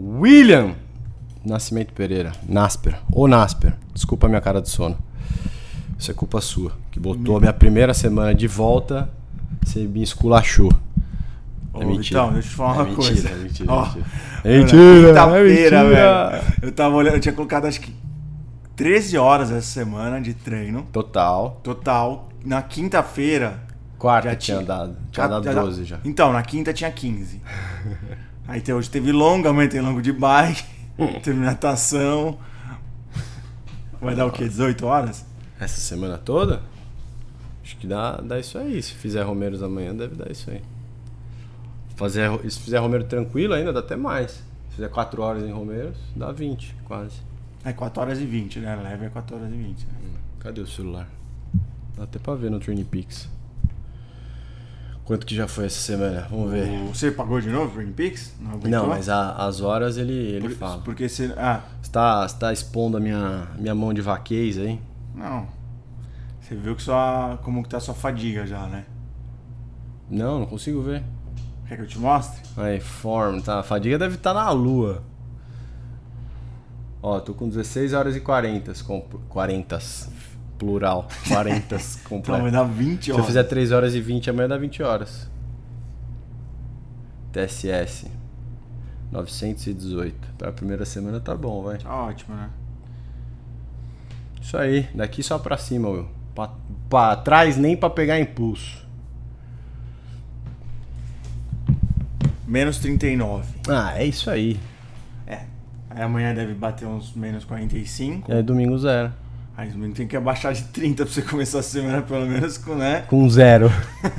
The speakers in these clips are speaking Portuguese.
William Nascimento Pereira. Nasper. Ou Nasper. Desculpa a minha cara de sono. Isso é culpa sua. Que botou a minha primeira semana de volta, você me esculachou. É mentira. Então, deixa eu te falar é uma mentira, coisa. É mentira, Ó, mentira. mano, Mentira, Quinta-feira, é mentira. velho. Eu tava olhando, eu tinha colocado acho que 13 horas essa semana de treino Total. total. Na quinta-feira. Quarta tinha tinha- dado. Tinha dado já- 12 já. Então, na quinta tinha 15. Aí te- hoje teve longo, amanhã tem longo de bike, teve natação. Vai dar o quê? 18 horas? Essa semana toda? Acho que dá, dá isso aí. Se fizer Romeiros amanhã, deve dar isso aí. Fazer, se fizer Romero tranquilo ainda, dá até mais. Se fizer 4 horas em Romeiros, dá 20, quase. É 4 horas e 20, né? Leve é 4 horas e 20. né? Cadê o celular? Dá até pra ver no Training Peaks. Quanto que já foi essa semana? Vamos ver. Você pagou de novo o Pix? Não? Não, mas a- as horas ele, ele Por- fala. Porque você. Ah, Você tá, você tá expondo a minha, minha mão de vaquez aí? não. Você viu que sua. como que tá a sua fadiga já, né? Não, não consigo ver. Quer que eu te mostre? Aí, form, tá? A fadiga deve estar na lua. Ó, tô com 16 horas e 40, com 40, plural, 40 Então vai completo. dar 20 Se eu horas. fizer 3 horas e 20, amanhã dá 20 horas. TSS 918. Pra primeira semana tá bom, vai. Tá ótimo, né? Isso aí, daqui só pra cima, Will. Pra, pra trás nem pra pegar impulso. Menos 39. Ah, é isso aí. É. Aí amanhã deve bater uns menos 45. E aí domingo zero. Aí domingo tem que abaixar de 30 pra você começar a semana pelo menos com, né? Com zero.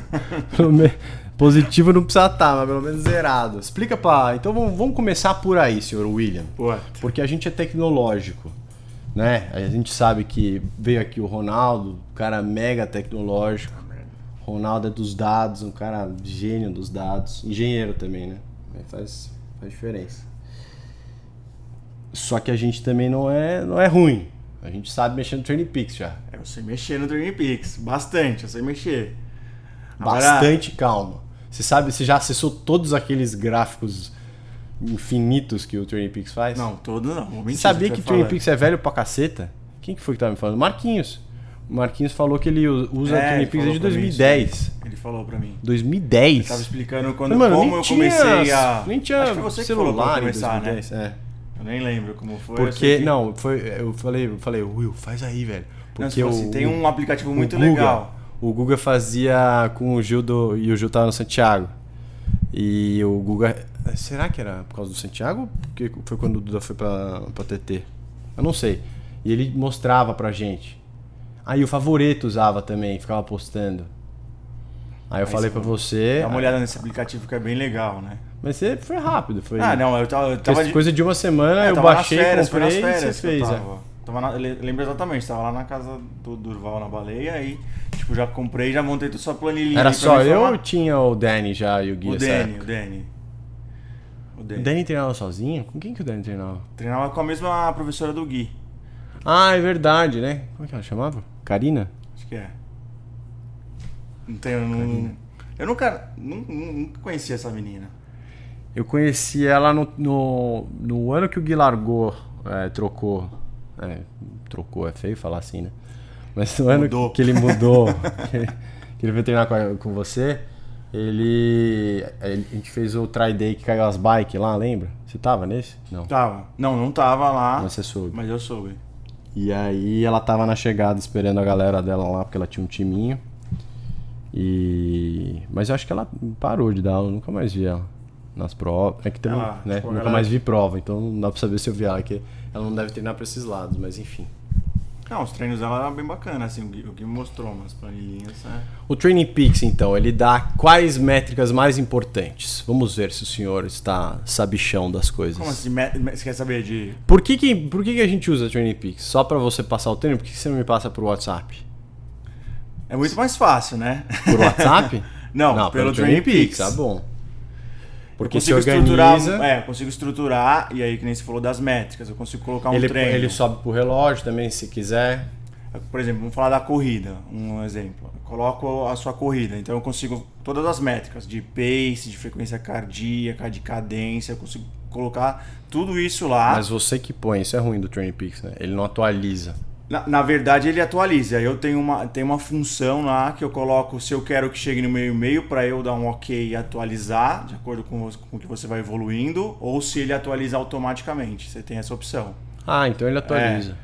Me- Positivo não precisa estar, mas pelo menos zerado. Explica pra. Então vamos, vamos começar por aí, senhor William. Pô, Porque a gente é tecnológico. Né? A gente sabe que veio aqui o Ronaldo, um cara mega tecnológico. Ronaldo é dos dados, um cara gênio dos dados. Engenheiro também, né? Mas Faz, faz diferença. Só que a gente também não é, não é ruim. A gente sabe mexer no Training Peaks já. é você mexer no Training Peaks. Bastante, eu sei mexer. Agora- Bastante calma. Você sabe, você já acessou todos aqueles gráficos infinitos que o Training Peaks faz? Não, todo não. Vou Você mentir, sabia que o Training. Peaks é velho pra caceta? Quem que foi que tava me falando? Marquinhos. O Marquinhos falou que ele usa o É, Training Peaks desde pra mim 2010. isso aí. Ele falou pra mim. 2010? Ele tava explicando quando, Mano, como eu tinha- comecei a. Nem tinha Acho que foi você que falou pra celular eu começar, em 2010. né? É. Eu nem lembro como foi. Porque, que- não, foi, eu falei, eu falei, Will, faz aí, velho. Não, Porque você falou o, assim, tem um aplicativo muito Guga, legal. O Guga fazia com o Gil do, e o Gil tava no Santiago. E o Guga. Será que era por causa do Santiago? ou Porque foi quando o Duda foi pra, pra TT? Eu não sei. E ele mostrava pra gente. Aí o Favoreto usava também, ficava postando. Aí eu Aí falei falou, você. Dá uma olhada nesse aplicativo que é bem legal, né? Mas você foi rápido, foi. Ah, não, eu tava. Eu tava Fez de- coisa de uma semana, É, eu tava nas baixei, férias, foi comprei nas e férias você que eu fez. é. tava. Tava na- eu lembro exatamente, tava lá na casa do Durval na baleia aí, tipo, já comprei, já montei toda sua planilhinha. Era só eu ou tinha o Danny já e o Gui? O Danny, o Danny. O O Danny. Danny treinava sozinho? Com quem que o Danny treinava? Treinava com a mesma professora do Gui. Ah, é verdade, né? Como é que ela chamava? Karina? Acho que é. Não tenho. Não, eu nunca, nu- nu- nunca conheci essa menina. Eu conheci ela no, no, no ano que o Gui largou, é, trocou. É, trocou, é feio falar assim, né? Mas no ano Mudou. que ele mudou, que, que ele veio treinar com, com você, ele, ele- A gente fez o try day que caiu as bikes lá, lembra? Você tava nesse? Não. Tava. Não, não tava lá, Mas você soube. mas eu soube. E aí ela tava na chegada esperando a galera dela lá, porque ela tinha um timinho. E. Mas eu acho que ela parou de dar aula, eu nunca mais vi ela. Nas provas. É que também, Ela, né? tipo, nunca galera- mais vi prova, então não dá pra saber se eu vi ela, que ela não deve treinar pra esses lados, mas enfim. Não, os treinos dela eram bem bacanas, assim, o Gui, o Gui me mostrou umas planilhinhas, né? O Training Peaks, então, ele dá quais métricas mais importantes? Vamos ver se o senhor está sabichão das coisas. Como assim? Você quer saber de. Por que, que, por que, que a gente usa Training Peaks? Só pra você passar o treino? Por que que você não me passa por WhatsApp? É muito mais fácil, né? Por WhatsApp? Não, pelo Training Peaks. Tá bom. Porque eu se organiza, estruturar, é, eu consigo estruturar, e aí que nem você falou das métricas, eu consigo colocar um ele, treino. ele sobe pro relógio também, se quiser. Por exemplo, vamos falar da corrida, um exemplo. Eu coloco a sua corrida, então eu consigo todas as métricas de pace, de frequência cardíaca, de cadência, eu consigo colocar tudo isso lá. Mas você que põe, isso é ruim do Training Peaks, né? Ele não atualiza. Na, na verdade, ele atualiza. Eu tenho uma, tenho uma função lá que eu coloco se eu quero que chegue no meio e meio para eu dar um ok e atualizar, de acordo com, com o que você vai evoluindo, ou se ele atualiza automaticamente. Você tem essa opção. Ah, então ele atualiza.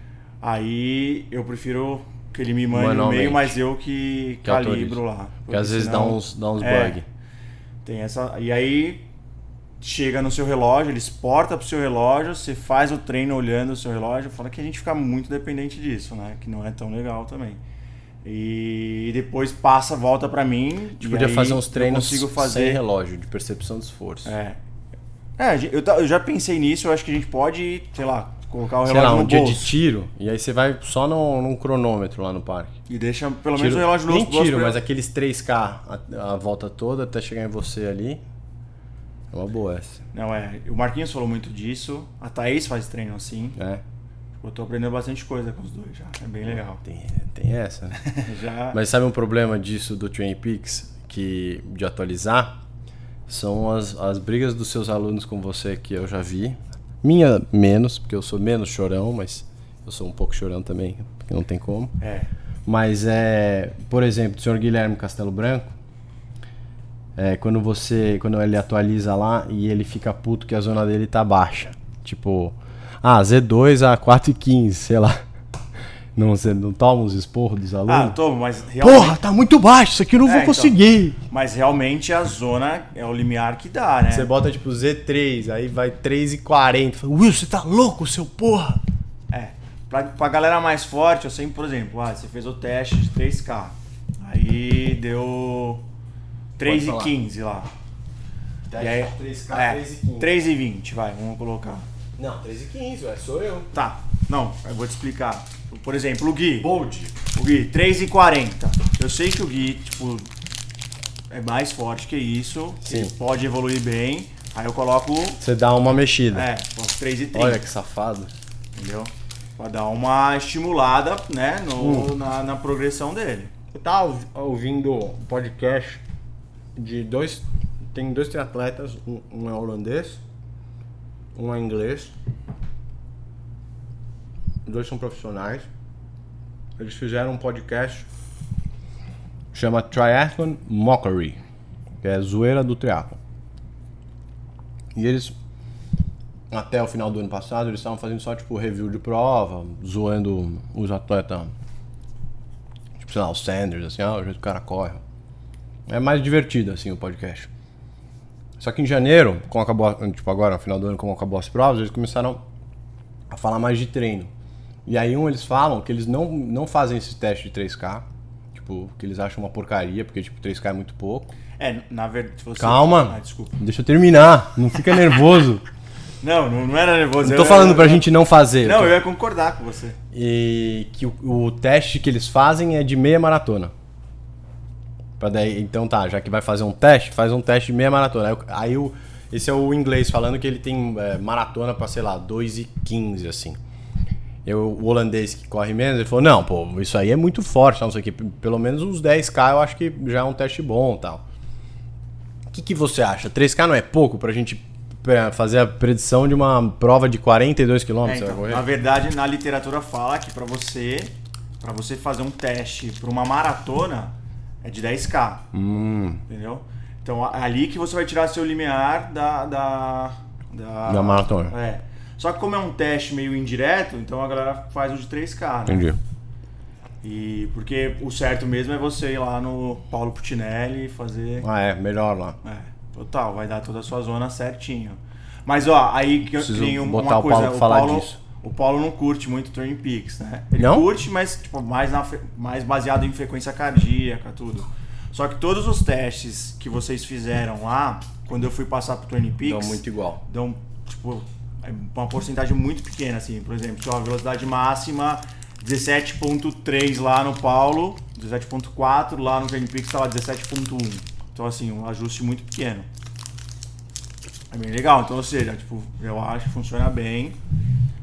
Aí eu prefiro que ele me mande no meio, mas eu que, Que calibro lá. Porque Porque às vezes dá senão- uns, dá uns É. bug. Tem essa. E aí chega no seu relógio, ele exporta pro seu relógio, você faz o treino olhando o seu relógio, fala que a gente fica muito dependente disso, né? Que não é tão legal também. E depois passa, volta pra mim. A gente podia fazer uns treinos consigo sem fazer. relógio, de percepção de esforço. É. É, eu, eu já pensei nisso, eu acho que a gente pode, sei lá, colocar o Sei relógio lá, um no dia bolso. de tiro, e aí você vai só no, num cronômetro lá no parque. E deixa pelo menos Tiro- o relógio no nem bolso tiro, mas aqueles 3K a, a volta toda até chegar em você ali. É uma boa essa, Não, é. O Marquinhos falou muito disso. A Thaís faz treino assim. né? Eu tô aprendendo bastante coisa com os dois já. É bem legal. Tem, tem essa, né? Já. Mas sabe um problema disso do Train Peaks, que de atualizar? São as, as brigas dos seus alunos com você que eu já vi. Minha menos, porque eu sou menos chorão, mas eu sou um pouco chorão também, porque não tem como. É. Mas é, por exemplo, o senhor Guilherme Castelo Branco, é, quando você, quando ele atualiza lá e ele fica puto que a zona dele tá baixa, tipo, ah, Z2 a 4,15, sei lá. Não, você não toma os esporros dos Ah, alunos? tô, mas realmente. Porra, tá muito baixo, isso aqui eu não É, vou então. conseguir. Mas realmente a zona é o limiar que dá, né? Você bota tipo Z3, aí vai 3,40. Fala, Will, você tá louco, seu porra? É. Pra, pra galera mais forte, eu sempre, por exemplo, ah, você fez o teste de 3K. Aí deu Pode falar. 3,15 lá. E aí, 3K, é, 3,20, vai, vamos colocar. Não, 3,15, ué, sou eu. Tá, não, eu vou te explicar. Por exemplo, o Gui. Bold. O Gui, 3,40. Eu sei que o Gui, tipo, é mais forte que isso. Sim. Ele pode evoluir bem. Aí eu coloco, Você dá uma mexida. é, coloco 3,30. Olha que safado. Entendeu? Pra dar uma estimulada, né, no, Hum. na, na progressão dele. Eu tava ouvi- ouvindo um podcast de dois. Tem dois triatletas, um, um é holandês, um é inglês. Dois são profissionais. Eles fizeram um podcast chama Triathlon Mockery, que é zoeira do triathlon. E eles até o final do ano passado eles estavam fazendo só tipo review de prova, zoando os atletas Tipo, sei lá, o Sanders, assim, ah, o jeito que o cara corre. É mais divertido, assim, o podcast. Só que em janeiro, como acabou, tipo, agora, no final do ano, como acabou as provas, eles começaram a falar mais de treino. E aí, um, eles falam que eles não, não fazem esse teste de 3K, tipo, que eles acham uma porcaria, porque, tipo, 3K é muito pouco. É, na verdade. Você... Calma, Ah, desculpa. deixa eu terminar, não fica nervoso. Não, não, não era nervoso. Não tô eu- falando pra eu- gente não fazer. Não, tô- eu ia concordar com você. E que o, o teste que eles fazem é de meia maratona. Pra daí, então tá, já que vai fazer um teste, faz um teste de meia maratona. Aí, aí o, esse é o inglês falando que ele tem é, maratona pra, sei lá, 2 e 15, assim. Eu, o holandês que corre menos, ele falou, não, pô, isso aí é muito forte, não sei o que. Pelo menos uns 10k eu acho que já é um teste bom e tal. O que, que você acha? 3k não é pouco pra gente é, fazer a predição de uma prova de 42 km? É, então, na verdade, na literatura fala que pra você, para você fazer um teste pra uma maratona é de 10k, Hum, entendeu? Então é ali que você vai tirar seu limiar da da da, Da maratona. É. Só que como é um teste meio indireto, então a galera faz o de 3k, né? entendi. E porque o certo mesmo é você ir lá no Paulo Putinelli e fazer Ah, é, melhor lá. É, total, vai dar toda a sua zona certinho. Mas ó, aí que eu tenho uma botar o coisa, Paulo pra falar Paulo, disso. O Paulo não curte muito Turn Peaks, né? Ele Não? curte, mas tipo, mais, na, mais baseado em frequência cardíaca, tudo. Só que todos os testes que vocês fizeram lá, quando eu fui passar pro Turn Peaks, Dão muito igual. dão, tipo, é uma porcentagem muito pequena, assim. Por exemplo, tinha uma velocidade máxima 17.3 lá no Paulo, 17.4 lá no Turn Peaks estava 17.1. Então, assim, um ajuste muito pequeno. É bem legal. Então, ou seja, tipo, eu acho que funciona bem.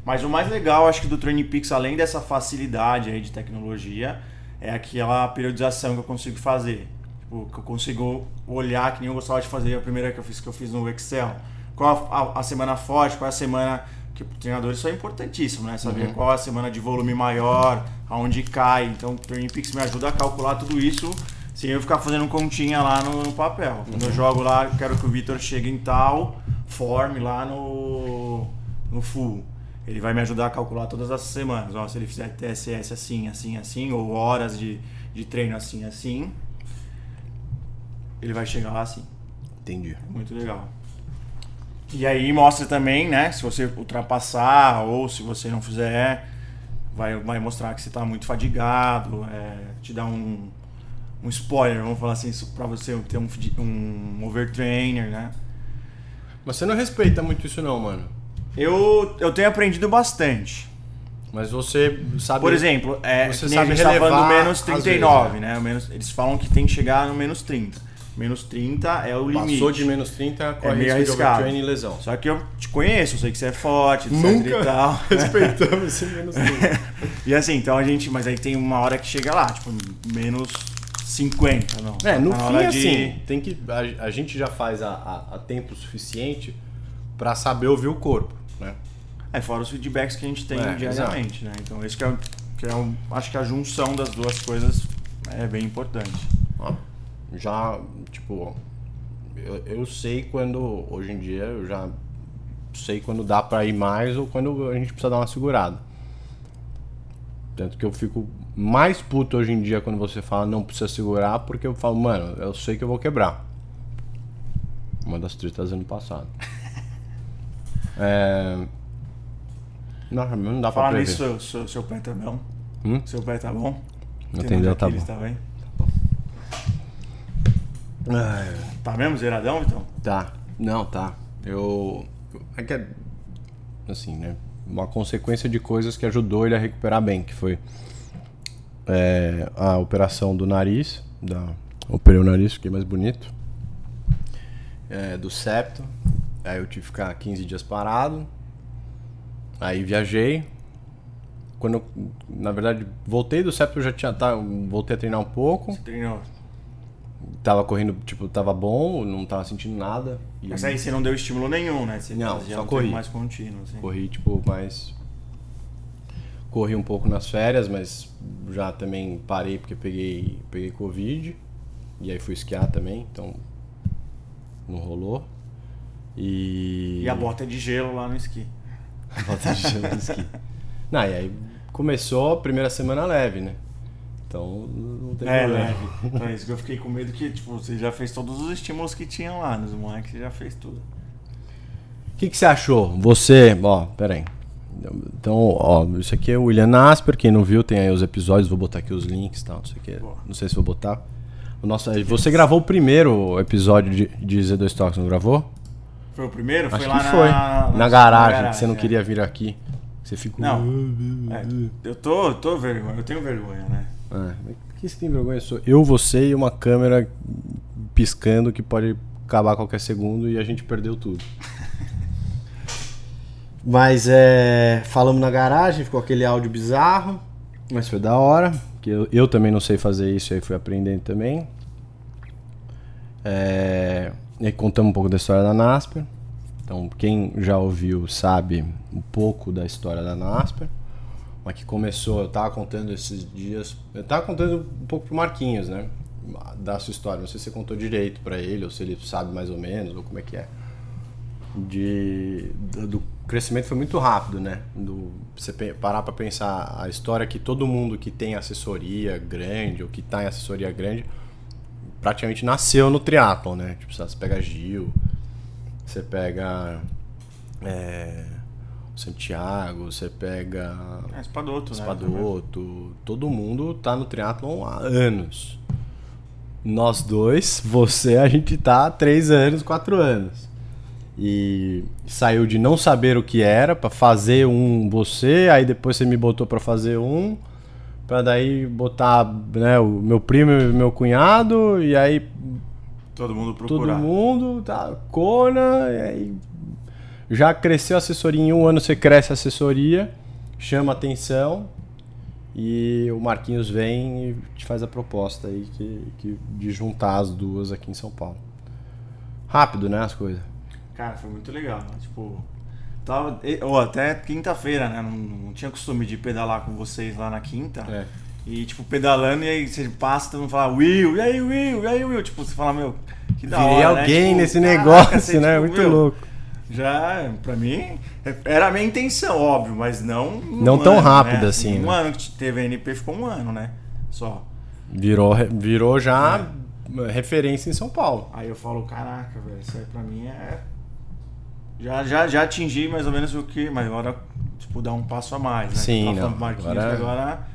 Mas o mais legal, acho que do Training Peaks, além dessa facilidade aí de tecnologia, é aquela periodização que eu consigo fazer. Tipo, que eu consigo olhar, que nem eu gostava de fazer a primeira que eu fiz, que eu fiz no Excel. qual a, a, semana forte, qual a semana. Que o treinador isso é importantíssimo, né? Saber Uhum. qual a semana de volume maior, aonde cai. Então o Training Peaks me ajuda a calcular tudo isso sem eu ficar fazendo continha lá no, no papel. Quando Uhum. eu jogo lá, eu quero que o Vitor chegue em tal form lá no, no full. Ele vai me ajudar a calcular todas as semanas. Ó, se ele fizer TSS assim, assim, assim, ou horas de, de treino assim, assim, ele vai chegar lá assim. Entendi. Muito legal. E aí mostra também, né? Se você ultrapassar ou se você não fizer, vai, vai mostrar que você está muito fadigado, é, te dá um, um spoiler, vamos falar assim, para você ter um, um overtrainer, né? Mas você não respeita muito isso não, mano. Eu, eu tenho aprendido bastante. Mas você sabe... Por exemplo, é, Você que nem a sabe gente tá falando relevar menos às vezes, 39, né? O menos, eles falam que tem que chegar no menos 30. Menos 30 é o limite. Passou de menos 30, corre meio risco de arriscado. overtraining e lesão. Só que eu te conheço, eu sei que você é forte, etc Nunca e tal. respeitamos esse menos 30. E assim, então a gente. Mas aí tem uma hora que chega lá, tipo, menos 50, não. É, no Tá na fim, hora de- assim, tem que, a, a gente já faz a, a- a tempo suficiente pra saber ouvir o corpo, né? É, fora os feedbacks que a gente tem É, diariamente, né? Então esse que é, que é o- acho que a junção das duas coisas é bem importante. Já, tipo, eu, eu sei quando, hoje em dia, eu já sei quando dá pra ir mais ou quando a gente precisa dar uma segurada. Tanto que eu fico mais puto hoje em dia quando você fala não precisa segurar, porque eu falo, mano, eu sei que eu vou quebrar. Uma das tretas ano passado. É... Não, não dá pra Falar prever. nisso, seu, seu, pé tá bom? Hum? Seu pé tá bom? Atendeu, tá bom. Tá, bem? Ai, tá mesmo zeradão, então? Tá. Não, tá. Eu. É que é. Assim, né? Uma consequência de coisas que ajudou ele a recuperar bem, que foi é, a operação do nariz. Da, operei o nariz, fiquei mais bonito. É, do septo. Aí eu tive que ficar 15 dias parado. Aí viajei. Quando eu, na verdade, voltei do septo, eu já tinha. Tá, voltei a treinar um pouco. Você treinou. Tava correndo, tipo, tava bom, não tava sentindo nada. Mas eu aí você não deu estímulo nenhum, né? Você Não, fazia só um corri. mais contínuo, assim. corri, tipo, mais. Corri um pouco nas férias, mas já também parei porque peguei, peguei Covid. E aí fui esquiar também, então. Não rolou. E. E a bota é de gelo lá no esqui. Bota de gelo no esqui. Não, e aí começou a primeira semana leve, né? Então não tem É, problema. leve. Então é isso que eu fiquei com medo que, tipo, você já fez todos os estímulos que tinham lá nos moleques, você já fez tudo. O que, que você achou? Você, ó, pera aí. Então, ó, isso aqui é o William Nasper, quem não viu tem aí os episódios, vou botar aqui os links e tal, não sei o que. Não sei se vou botar. O nosso, você gravou o primeiro episódio de, de Z2 Talks, não gravou? Foi o primeiro? Acho foi lá foi. na, Na, garagem, que você não é. queria vir aqui. Você ficou. Não. É, eu tô, tô vergonha, eu tenho vergonha, né? É, por que você tem vergonha? Sou eu, você e uma câmera piscando que pode acabar a qualquer segundo e a gente perdeu tudo. Mas é. Falamos na garagem, ficou aquele áudio bizarro. Mas foi da hora. Que eu, eu também não sei fazer isso, aí fui aprendendo também. É, e contamos um pouco da história da Nasper. Então, quem já ouviu sabe um pouco da história da Nasper. Mas que começou, eu tava contando esses dias. Eu tava contando um pouco pro Marquinhos, né? Da sua história. Não sei se você contou direito pra ele, ou se ele sabe mais ou menos, ou como é que é. De, do, crescimento foi muito rápido, né? Do, você parar pra pensar a história que todo mundo que tem assessoria grande, ou que tá em assessoria grande, praticamente nasceu no triatlon, né? Tipo, você pega Gil, você pega é, Santiago, você pega É espadoto, né? Espadoto, todo mundo tá no triatlon há anos. Nós dois, você, a gente tá há três anos, quatro anos. E saiu de não saber o que era pra fazer um você, aí depois você me botou pra fazer um, pra daí botar né, o meu primo e meu cunhado, e aí Todo mundo todo procurar. mundo, tá, Kona, e aí já cresceu a assessoria, em um ano você cresce a assessoria, chama atenção, e o Marquinhos vem e te faz a proposta aí que, que- de juntar as duas aqui em São Paulo. Rápido, né, as coisas? Cara, foi muito legal. Tipo, tava, ou até quinta-feira, né? Não, não tinha costume de pedalar com vocês lá na quinta. É. E, tipo, pedalando, e aí você passa, todo mundo fala, Will, e aí, Will, e aí, Will? Tipo, você fala, meu, que da Virei hora, né? alguém Tipo, nesse caraca, negócio, você, né? tipo, Muito meu, louco. Já, pra mim, era a minha intenção, óbvio, mas não. um Não tão ano, rápido né? assim, Um né? ano que teve a NP, ficou um ano, né? Só. Virou, virou já referência em São Paulo. Aí eu falo, caraca, velho, isso aí pra mim é. Já, já, já atingi mais ou menos o que. Mas agora, tipo, dar um passo a mais, né? Sim, não, agora- agora.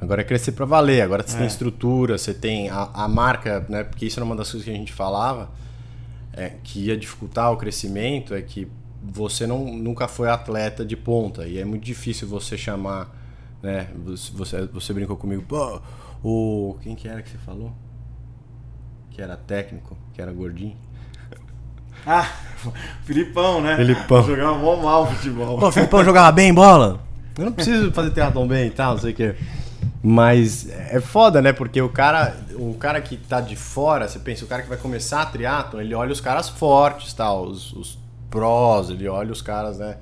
Agora é crescer pra valer. Agora você É. tem estrutura, você tem a, a marca, né? Porque isso era uma das coisas que a gente falava, é, que ia dificultar o crescimento, é que você não, nunca foi atleta de ponta. E é muito difícil você chamar, né? Você, você, você brincou comigo, pô, o. Quem que era que você falou? Que era técnico, que era gordinho. Ah, Filipão, né? Filipão. Jogava mó mal futebol. Pô, o Filipão jogava bem bola. Eu não preciso fazer triatlon bem e tal, não sei o quê. Mas é foda, né? Porque o cara, o cara que tá de fora, você pensa, o cara que vai começar a triatlon, ele olha os caras fortes, tal, os, os prós, ele olha os caras, né?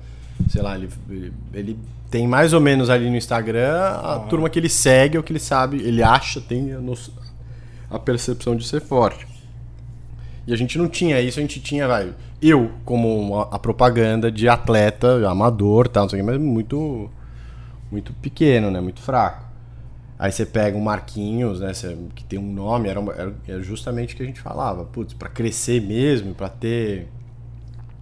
Sei lá, ele, ele, ele tem mais ou menos ali no Instagram a turma que ele segue, ou que ele sabe, ele acha, tem a, noção- a percepção de ser forte. E a gente não tinha isso, a gente tinha, vai, eu como a propaganda de atleta, amador, tal, não sei o quê, mas muito muito pequeno, né, muito fraco. Aí você pega o Marquinhos, né, que tem um nome, era, era, justamente o que a gente falava, putz, para crescer mesmo, para ter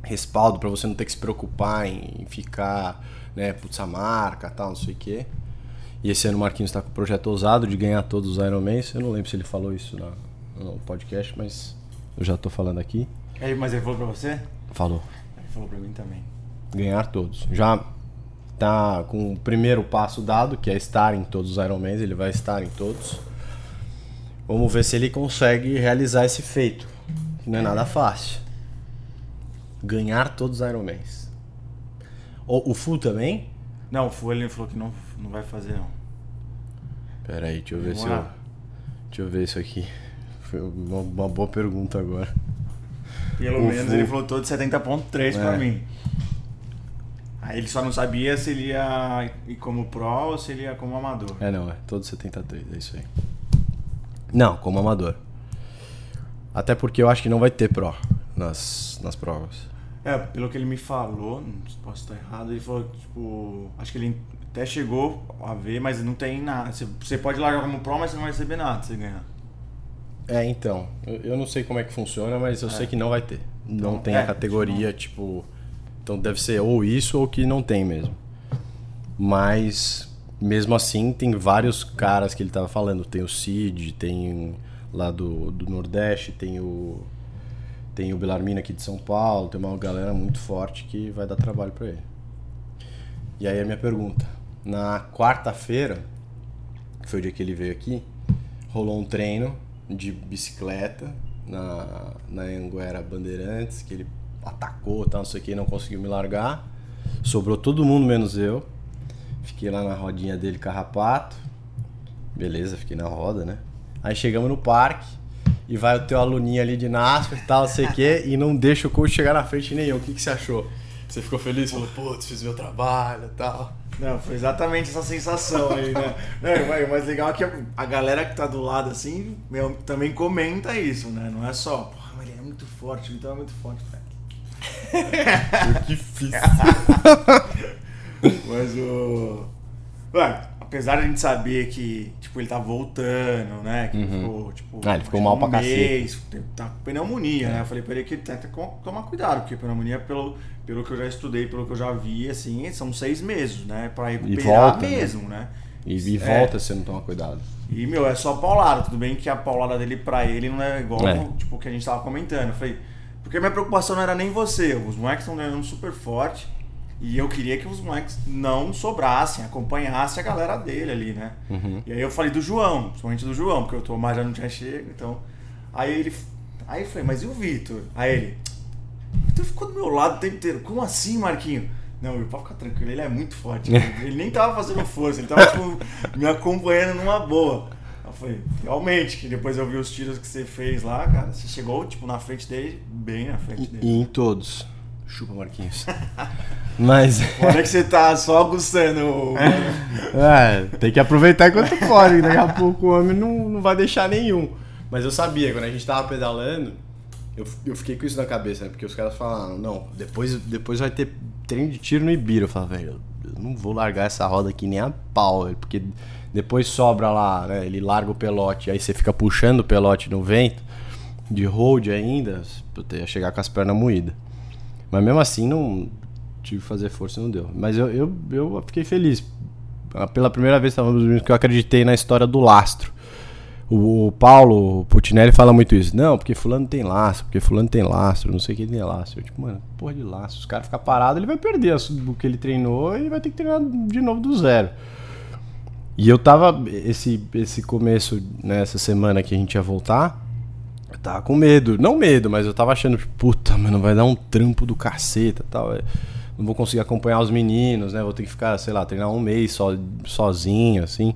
respaldo, para você não ter que se preocupar em, ficar, né, putz, a marca, tal, não sei o quê. E esse ano o Marquinhos está com o projeto ousado de ganhar todos os Ironmans. Eu não lembro se ele falou isso na- no podcast, mas eu já tô falando aqui. Aí, mas ele falou pra você? Falou. Ele falou pra mim também. Ganhar todos. Já tá com o primeiro passo dado, que é estar em todos os Ironmans, ele vai estar em todos. Vamos ver se ele consegue realizar esse feito. Não é nada fácil. Ganhar todos os Ironmans. O, o Fu também? Não, o Fu ele falou que não, não vai fazer, não. Pera aí, deixa eu ver Vamos se eu... lá. Deixa eu ver isso aqui. Foi uma, boa pergunta agora. Pelo O menos ele falou todo 70.3 pra É. mim. Aí ele só não sabia se ele ia ir como pro ou se ele ia como amador. É, não, é todo 73, é isso aí. Não, como amador. Até porque eu acho que não vai ter pro nas, nas provas. É, pelo que ele me falou, posso estar errado, ele falou, tipo, acho que ele até chegou a ver, mas não tem nada. Você, pode largar como pro, mas você não vai receber nada se você ganhar. É, então. Eu, eu não sei como é que funciona, mas eu sei que não vai ter. Não tem é, a categoria, tipo. Então deve ser ou isso ou que não tem mesmo. Mas, mesmo assim, tem vários caras que ele tava falando. Tem o Cid, tem lá do, do Nordeste, tem o. Tem o Belarmino aqui de São Paulo, tem uma galera muito forte que vai dar trabalho pra ele. E aí a minha pergunta. Na quarta-feira, que foi o dia que ele veio aqui, rolou um treino de bicicleta na, na Anguera Bandeirantes, que ele atacou, tal, não sei o que, não conseguiu me largar. Sobrou todo mundo menos eu. Fiquei lá na rodinha dele carrapato. Beleza, fiquei na roda, né? Aí chegamos no parque e vai o teu aluninho ali de NASCAR e tal, não sei o que, e não deixa o coach chegar na frente nenhum. O que, que você achou? Você ficou feliz? Falou, putz, fiz meu trabalho e tal. Não, foi exatamente essa sensação aí, né? Não, o mais legal é que a galera que tá do lado, assim, meu, também comenta isso, né? Não é só, porra, mas ele é muito forte, então é muito forte. Que fiz. Mas o. Ué, apesar de a gente saber que, tipo, ele tá voltando, né? Que ele ficou, tipo. Ah, ele ficou mal que pra um cacete. Tá com pneumonia, né? Eu falei pra ele que tem que tomar cuidado, porque pneumonia, pelo, pelo que eu já estudei, pelo que eu já vi, assim, são seis meses, né? Pra recuperar volta, né? mesmo, né? E, e É. volta se você não tomar cuidado. E, meu, é só paulada. Tudo bem que a paulada dele pra ele não é igual, É. tipo, o que a gente tava comentando. Eu falei, porque minha preocupação não era nem você. Os moleques estão ganhando super forte. E eu queria que os moleques não sobrassem, acompanhassem a galera dele ali, né? Uhum. E aí eu falei do João, principalmente do João, porque o Tomás já não tinha chego, então. Aí ele. Aí eu falei, mas e o Vitor? Aí ele. O Vitor ficou do meu lado o tempo inteiro. Como assim, Marquinho? Não, meu, pode ficar tranquilo, ele é muito forte. ele nem tava fazendo força, ele tava tipo, me acompanhando numa boa. Eu falei, realmente, que depois eu vi os tiros que você fez lá, cara, você chegou, tipo, na frente dele, bem na frente dele. E em todos. Chupa, Marquinhos. Mas. Olha que você tá só gostando. é, tem que aproveitar enquanto pode. Daqui a pouco o homem não, não vai deixar nenhum. Mas eu sabia, quando a gente tava pedalando, eu, eu fiquei com isso na cabeça, né? Porque os caras falaram, não, depois, depois vai ter treino de tiro no Ibira. Eu falei, velho, eu não vou largar essa roda aqui nem a pau, velho, porque depois sobra lá, né? Ele larga o pelote, aí você fica puxando o pelote no vento, de hold ainda, eu ia chegar com as pernas moídas. Mas mesmo assim, não tive que fazer força não deu. Mas eu, eu, eu fiquei feliz. Pela primeira vez que eu acreditei na história do lastro. O, o Paulo Putinelli fala muito isso. Não, porque fulano tem lastro, porque fulano tem lastro, não sei quem tem lastro. Eu, tipo, mano, porra de lastro. Se o cara ficar parado, ele vai perder o que ele treinou e vai ter que treinar de novo do zero. E eu tava, esse, esse começo, nessa né, semana que a gente ia voltar, eu tava com medo. Não medo, mas eu tava achando, puta, mano, vai dar um trampo do caceta tal. Não vou conseguir acompanhar os meninos, né? Vou ter que ficar, sei lá, treinar um mês so, sozinho, assim.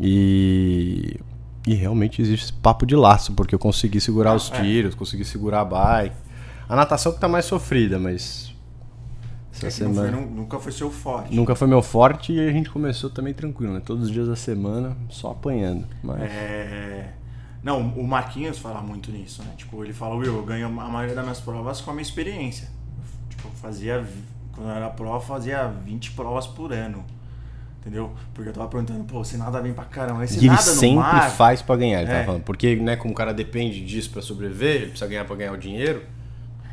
E e realmente existe esse papo de laço, porque eu consegui segurar os é. tiros, consegui segurar a bike. A natação que tá mais sofrida, mas. Essa é semana... Foi, nunca foi seu forte. Nunca foi meu forte e a gente começou também tranquilo, né? Todos os dias da semana, só apanhando. Mas... É. Não, o Marquinhos fala muito nisso, né? Tipo, ele fala, Will, eu ganho a maioria das minhas provas com a minha experiência. Tipo, eu fazia. Quando eu era prova, fazia 20 provas por ano. Entendeu? Porque eu tava perguntando, pô, você nada bem pra caramba. Esse e ele sempre mar... faz pra ganhar, ele é. falando. Porque, né, como o cara depende disso pra sobreviver, ele precisa ganhar pra ganhar o dinheiro,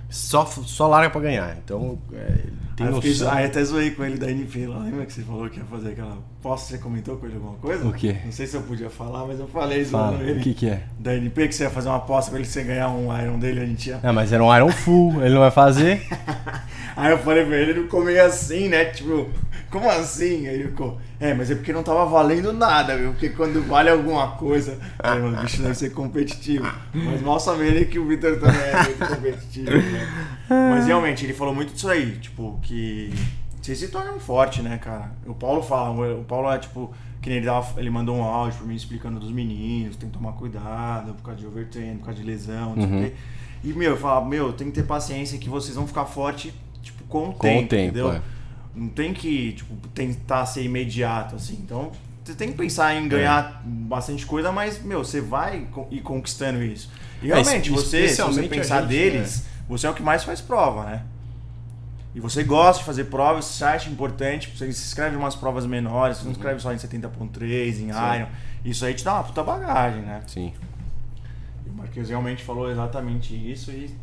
só, só larga pra ganhar. Então, é, tem aí noção. Aí até zoei com ele da NP lá. Lembra que você falou que ia fazer aquela. Posso? Você comentou com ele alguma coisa? O quê? Não sei se eu podia falar, mas eu falei zoando ele. O que, que é? Da NP, que você ia fazer uma aposta pra ele você ganhar um Iron dele, a gente ia. Ah, mas era um Iron Full, ele não vai fazer. aí eu falei pra ele, ele não meio assim, né? Tipo, como assim? Aí ele ficou, é, mas é porque não tava valendo nada, viu? Porque quando vale alguma coisa, aí, mano, o bicho deve ser competitivo. Mas mal sabendo que o Victor também é muito competitivo, né? Mas realmente, ele falou muito disso aí, tipo, que você se torna um forte, né, cara? O Paulo fala, o Paulo é tipo, que nem ele, dava, ele mandou um áudio pra mim explicando dos meninos, tem que tomar cuidado por causa de overtraining, por causa de lesão, não uhum. sei o quê. E, meu, eu falava, meu, tem que ter paciência que vocês vão ficar forte, tipo, com o com tempo, o tempo entendeu? É. Não tem que, tipo, tentar ser imediato, assim. Então, você tem que pensar em ganhar é. bastante coisa, mas, meu, você vai ir conquistando isso. E é, realmente, é, você, se você pensar gente, deles, né? você é o que mais faz prova, né? E você gosta de fazer provas, você acha importante, você se inscreve em umas provas menores, você não escreve uhum. só em 70.3, em Sim. Iron. Isso aí te dá uma puta bagagem, né? Sim. E o Marquinhos realmente falou exatamente isso e,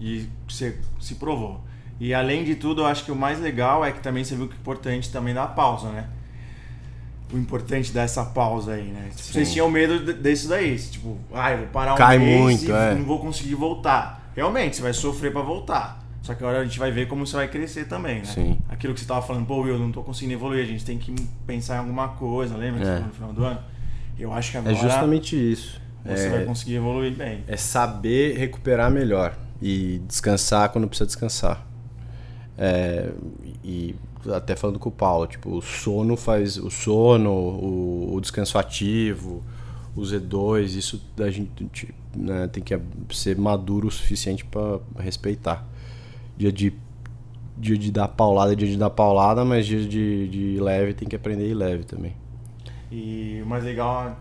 e você se provou. E além de tudo, eu acho que o mais legal é que também você viu que é importante também dar pausa, né? O importante dessa pausa aí, né? Tipo, vocês tinham medo desse daí, tipo, ah, eu vou parar um Cai mês muito, e é. não vou conseguir voltar. Realmente, você vai sofrer para voltar. Só que agora a gente vai ver como você vai crescer também, né? Sim. Aquilo que você tava falando, pô, eu não tô conseguindo evoluir, a gente tem que pensar em alguma coisa, lembra é. no final do ano? Eu acho que é agora. É justamente isso. Você é, vai conseguir evoluir bem. É saber recuperar melhor e descansar quando precisa descansar. É, e até falando com o Paulo, tipo, o sono faz. O sono, o, o descanso ativo, o Z2, isso a gente né, tem que ser maduro o suficiente para respeitar. Dia de, dia de dar paulada, dia de dar paulada, mas dia de, de leve tem que aprender a ir leve também. E o mais legal,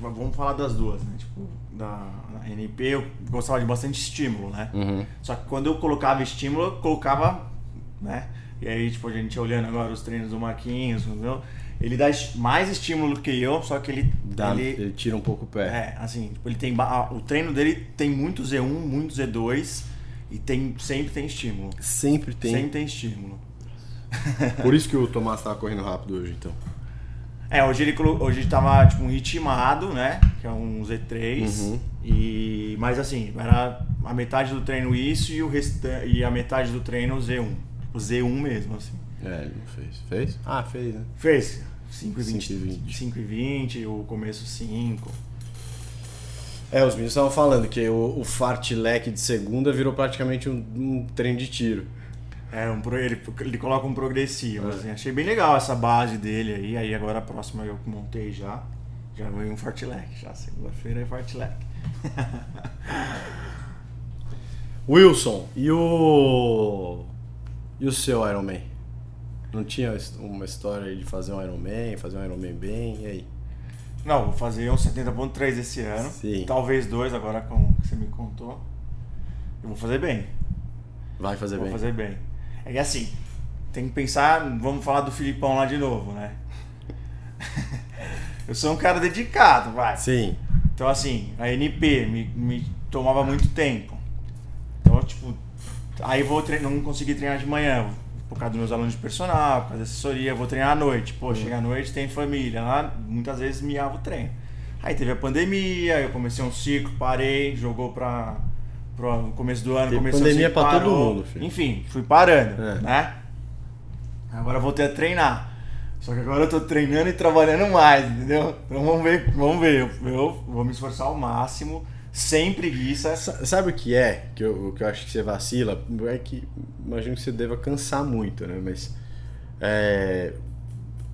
vamos falar das duas, né? Tipo, da, da NP eu gostava de bastante estímulo, né? Uhum. Só que quando eu colocava estímulo, eu colocava né? E aí, tipo, a gente olhando agora os treinos do Marquinhos, entendeu? Ele dá mais estímulo do que eu, só que ele. Dá, ele, ele tira um pouco o pé. É, assim, tipo, ele tem. O treino dele tem muito Z1, muito Z2 e tem, sempre tem estímulo. Sempre tem. Sempre tem estímulo. Por isso que o Tomás tava correndo rápido hoje, então. É, hoje ele, hoje ele tava tipo um ritmado, né? Que é um Z3. Uhum. E, mas assim, era a metade do treino isso e, o resta e a metade do treino Z1. O Z1 mesmo, assim. É, ele não fez. Fez? Ah, fez, né? Fez. 5 e 20. 5 e 20, o começo 5. É, os meninos estavam falando que o, o fartlek de segunda virou praticamente um, um treino de tiro. É, um, ele, ele coloca um progressivo, é. assim. Achei bem legal essa base dele aí. Aí agora a próxima eu montei já. Já vem um fartlek, já segunda-feira é fartlek. Wilson, e o. E o seu Iron Man? Não tinha uma história de fazer um Iron Man, fazer um Iron Man bem, e aí? Não, vou fazer um 70.3 esse ano. Sim. Talvez dois agora com o que você me contou. Eu vou fazer bem. Vai fazer vou bem. fazer bem. É que assim, tem que pensar, vamos falar do Filipão lá de novo, né? eu sou um cara dedicado, vai. Sim. Então assim, a NP me, me tomava muito tempo. Aí vou treinar, não consegui treinar de manhã, por causa dos meus alunos de personal, por causa da assessoria, vou treinar à noite. Pô, chega à noite, tem família, lá muitas vezes miava o treino. Aí teve a pandemia, eu comecei um ciclo, parei, jogou pra, pro começo do ano, começou pandemia um ciclo, pra todo mundo, filho. Enfim, fui parando, É. né? Agora voltei a treinar. Só que agora eu tô treinando e trabalhando mais, entendeu? Então vamos ver, vamos ver. Eu, eu vou me esforçar ao máximo, sem preguiça. Sa- Sabe o que é? Que eu, que eu acho que você vacila? É que imagino que você deva cansar muito, né? Mas é,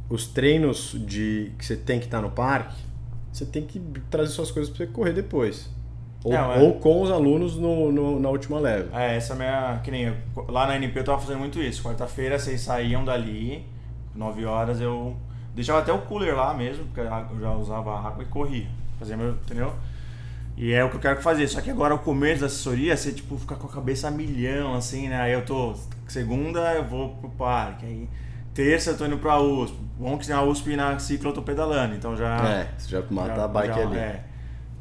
os treinos de que você tem que estar no parque, você tem que trazer suas coisas para você correr depois. Ou, Não, é. ou com os alunos no, no- na última leva. É, essa é a minha. Que nem eu, lá na NP eu tava fazendo muito isso. Quarta-feira vocês saíam dali, 9 horas eu deixava até o cooler lá mesmo, porque eu já usava água e corria. Fazia meu, entendeu? E é o que eu quero fazer. Só que agora o começo da assessoria, você tipo fica com a cabeça a milhão, assim, né? Aí eu tô. Segunda eu vou pro parque. Aí terça eu tô indo pra USP. Bom que na USP e na ciclo eu tô pedalando, então já. É, você já mata já- a bike já- ali. é.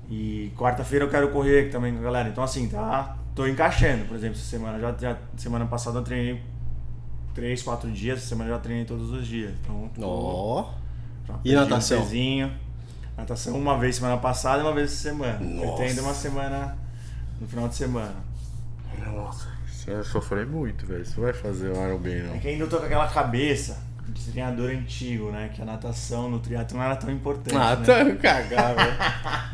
E quarta-feira eu quero correr também com a galera. Então, assim, tá. Tô encaixando, por exemplo, essa semana. Já, já- semana passada eu treinei 3, 4 dias, essa semana eu já treinei todos os dias. Então, Ó. já E um natação? pezinho. Natação uma vez semana passada e uma vez essa semana. Nossa. Pretendo uma semana no final de semana. Nossa, você vai sofrer muito, velho. Você vai fazer o Iron Man, É não. que ainda eu tô com aquela cabeça de treinador antigo, né? Que a natação no triatlo não era tão importante. Ah, né? tá cagar, velho.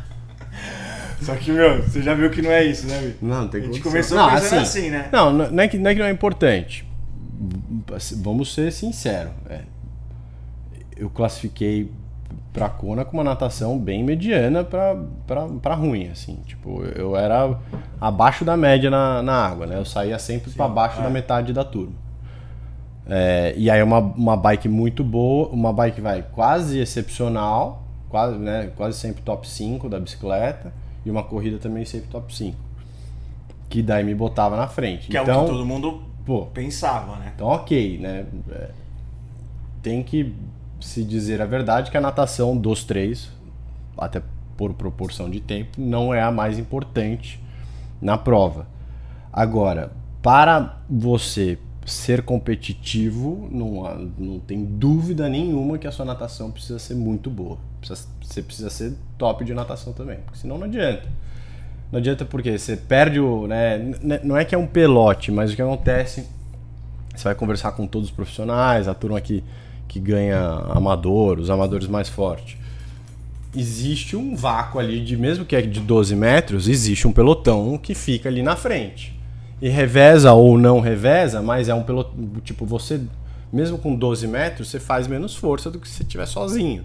Só que, meu, você já viu que não é isso, né, Vi? Não, não tem A gente condição. começou Não, pensando assim, assim, né? Não, não não é, que, não é que não é importante. Vamos ser sinceros. é. Eu classifiquei pra Kona com uma natação bem mediana pra, pra, pra ruim, assim. Tipo, eu era abaixo da média na, na água, né? Eu saía sempre pra baixo é. da metade da turma. É, e aí uma, uma bike muito boa, uma bike vai quase excepcional, quase, né, quase sempre top 5 da bicicleta, e uma corrida também sempre top 5. Que daí me botava na frente. Que é então, o que todo mundo pô, pensava, né? então ok, né? É, tem que se dizer a verdade que a natação dos três, até por proporção de tempo, não é a mais importante na prova. Agora, para você ser competitivo, não, não tem dúvida nenhuma que a sua natação precisa ser muito boa. Precisa- você precisa ser top de natação também, porque senão não adianta. Não adianta porque você perde o. Né, não é que é um pelote, mas o que acontece. Você vai conversar com todos os profissionais, a turma que, que ganha amador, os amadores mais fortes. Existe um vácuo ali de, mesmo que é de 12 metros, existe um pelotão que fica ali na frente. E reveza ou não reveza, mas é um pelotão. Tipo, você, mesmo com 12 metros, você faz menos força do que se estiver sozinho.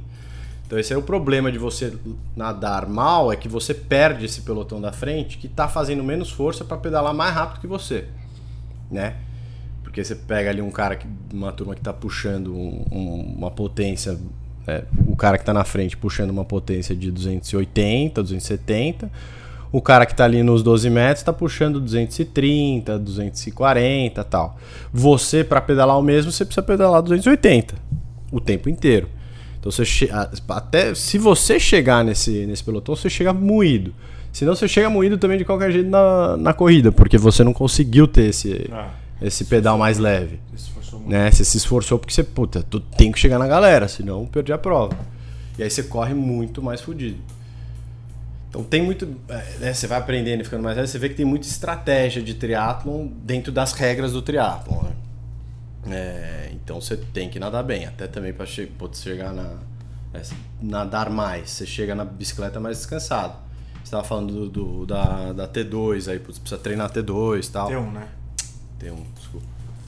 Então esse é o problema de você nadar mal, é que você perde esse pelotão da frente que está fazendo menos força para pedalar mais rápido que você, né? Porque você pega ali um cara que uma turma que está puxando um- um- uma potência, né? o cara que está na frente puxando uma potência de 280, 270, o cara que está ali nos 12 metros está puxando 230, 240, tal. Você para pedalar o mesmo, você precisa pedalar 280 o tempo inteiro. Então você até se você chegar nesse, nesse pelotão, você chega moído. Senão você chega moído também de qualquer jeito na, na corrida, porque você não conseguiu ter esse, Ah, esse pedal mais leve. Né? Você se esforçou porque você, puta, tu tem que chegar na galera, senão eu perdi a prova. E aí você corre muito mais fudido. Então tem muito. é, né, você vai aprendendo e ficando mais velho, você vê que tem muita estratégia de triatlon dentro das regras do triatlon. Né? É, então você tem que nadar bem, até também para che chegar na. é, nadar mais. Você chega na bicicleta mais descansado. Você estava falando do, do- da, da T2, aí putz, precisa treinar T2 e tal. Tem um, né? Tem um, desculpa.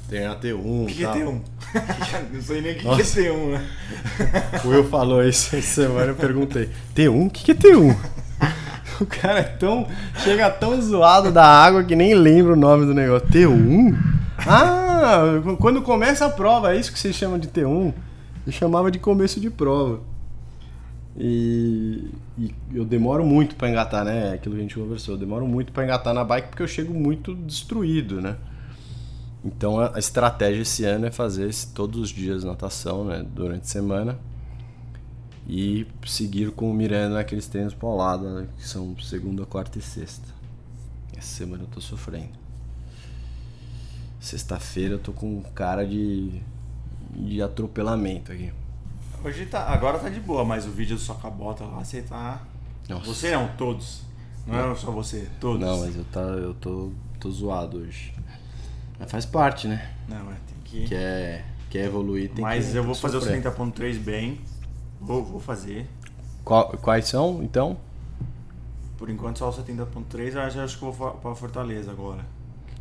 treinar T1 O que, que é tal. T1? Não sei nem o que, que é Nossa. T1, né? O Will falou isso essa semana, eu perguntei. T1? O que, que é T1? O cara é tão. Chega tão zoado da água que nem lembra o nome do negócio. T1? Ah, quando começa a prova, é isso que vocês chamam de T1? Eu chamava de começo de prova. E, e eu demoro muito pra engatar, né? Aquilo que a gente conversou. Eu demoro muito pra engatar na bike porque eu chego muito destruído, né? Então a estratégia esse ano é fazer todos os dias natação, né? Durante a semana. E seguir com o Miranda naqueles treinos paulados, né, que são segunda, quarta e sexta. Essa semana eu tô sofrendo. Sexta-feira eu tô com cara de, de atropelamento aqui. Hoje tá. Agora tá de boa, mas o vídeo do Socabota lá, você tá. Nossa. Você não, todos. Não é só você, todos. Não, mas eu, tá, eu tô, tô zoado hoje. Mas faz parte, né? Não, é, tem que. Quer, quer evoluir, tem mas que eu vou fazer sofrer. o 70.3 bem. Vou, vou fazer. Qual- quais são, então? Por enquanto só o 70.3, eu acho- acho que eu vou pra Fortaleza agora.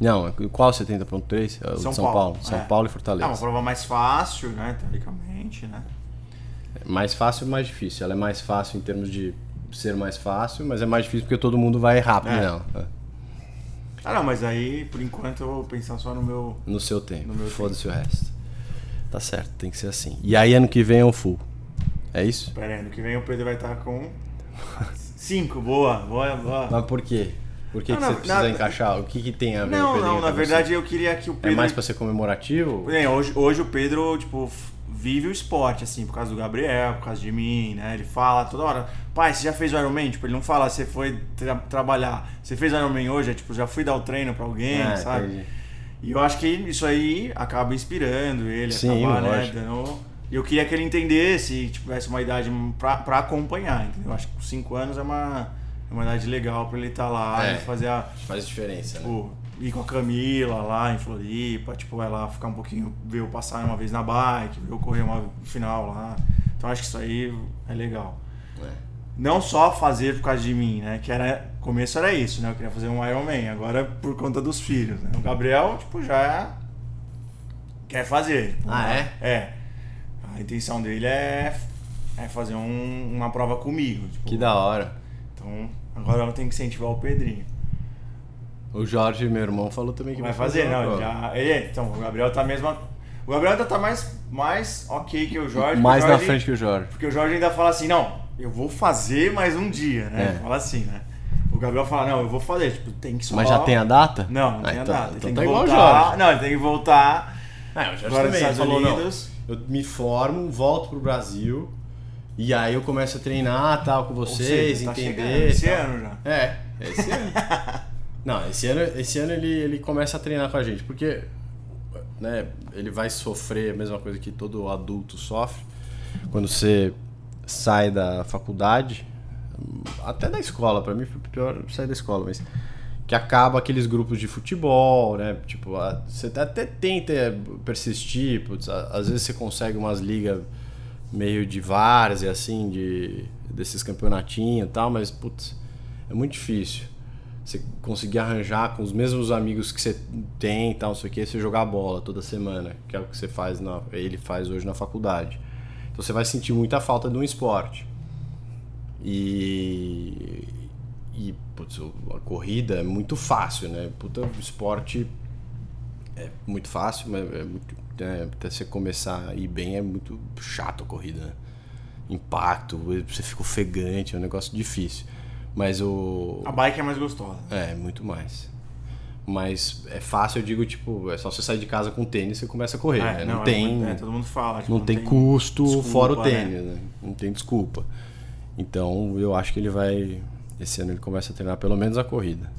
Não, qual 70.3? É o de São São, Paulo, Paulo. São é. Paulo e É Fortaleza. uma prova mais fácil, né? Teoricamente, né? Mais fácil e mais difícil. Ela é mais fácil em termos de ser mais fácil, mas é mais difícil porque todo mundo vai rápido É. nela. É. Ah não, mas aí por enquanto eu vou pensar só no meu. No seu tempo. Foda-se o resto. Tá certo, tem que ser assim. E aí ano que vem é um full. É isso? Pera aí, ano que vem o Pedro vai estar com 5, boa, boa, boa. Mas por quê? Por que, Não, que não, você precisa na- encaixar? O que, que tem a ver o Não, Pedrinho não, com na você? verdade eu queria que o É Pedro. mais pra ser comemorativo? Bem, hoje, hoje o Pedro, tipo, vive o esporte, assim, por causa do Gabriel, por causa de mim, né? Ele fala toda hora, pai, você já fez o Ironman? Tipo, ele não fala, você foi tra- trabalhar, você fez o Ironman hoje? É tipo, já fui dar o treino pra alguém, Ah, sabe? entendi. E eu acho que isso aí acaba inspirando ele, Sim, acaba, né, dando... E eu queria que ele entendesse e tivesse uma idade pra, pra acompanhar, entendeu? Eu acho que 5 anos é uma, é uma idade legal pra ele estar lá É. e fazer a... Faz diferença, né? Tipo, ir com a Camila lá em Floripa, tipo, ela ficar um pouquinho, ver eu passar uma vez na bike, ver eu correr uma final lá. Então acho que isso aí é legal. É. Não só fazer por causa de mim, né? Que era. Começo era isso, né? Eu queria fazer um Ironman, agora é por conta dos filhos, né? O Gabriel, tipo, já quer fazer. tipo, Ah, né? É. A intenção dele é, é fazer um- uma prova comigo. tipo, Que da hora. Então, agora eu tenho que incentivar o Pedrinho. O Jorge, meu irmão, falou também que Vai fazer, uma não, já. Ele, então, o Gabriel tá mesmo. O Gabriel ainda tá mais, mais ok que o Jorge. Mais o na Jorge- frente que o Jorge. Porque o Jorge ainda fala assim, não, eu vou fazer mais um dia, né? É. Fala assim, né? O Gabriel fala, não, eu vou fazer, tipo, tem que só. Mas já tem a data? Não, não Ah, tem a então- data. Ele Então tem tá que igual o voltar. Jorge. Não, ele tem que voltar Ah, o Jorge agora também Estados falou, não. Unidos. Eu me formo, volto pro Brasil e aí eu começo a treinar tal com Ou vocês, seja, tá entender. chegando esse tal. ano já. É, é esse ano. Não, esse ano, esse ano ele, ele começa a treinar com a gente, porque né, ele vai sofrer a mesma coisa que todo adulto sofre quando você sai da faculdade, até da escola, pra mim foi pior sair da escola, mas que acaba aqueles grupos de futebol, né? Tipo, você até tenta persistir, putz, às vezes você consegue umas ligas meio de várzea, assim, de, desses campeonatinhos e tal, mas, putz, é muito difícil. Você conseguir arranjar com os mesmos amigos que você tem e tal, não sei o que, você jogar bola toda semana, que é o que você faz, na, ele faz hoje na faculdade. Então você vai sentir muita falta de um esporte. E, e putz, a corrida é muito fácil, né? Puta, o esporte é muito fácil, mas é muito, né, até você começar a ir bem é muito chato a corrida, né? Impacto, você fica ofegante, é um negócio difícil. Mas o. A bike é mais gostosa. É, muito mais. Mas é fácil, eu digo, tipo, é só você sair de casa com tênis e você começa a correr, É, né? Não, é tem. muito- é, todo mundo fala. tipo, não, tem, custo desculpa, fora o né? tênis, né? Não tem desculpa. Então eu acho que ele vai. Esse ano ele começa a treinar pelo menos a corrida.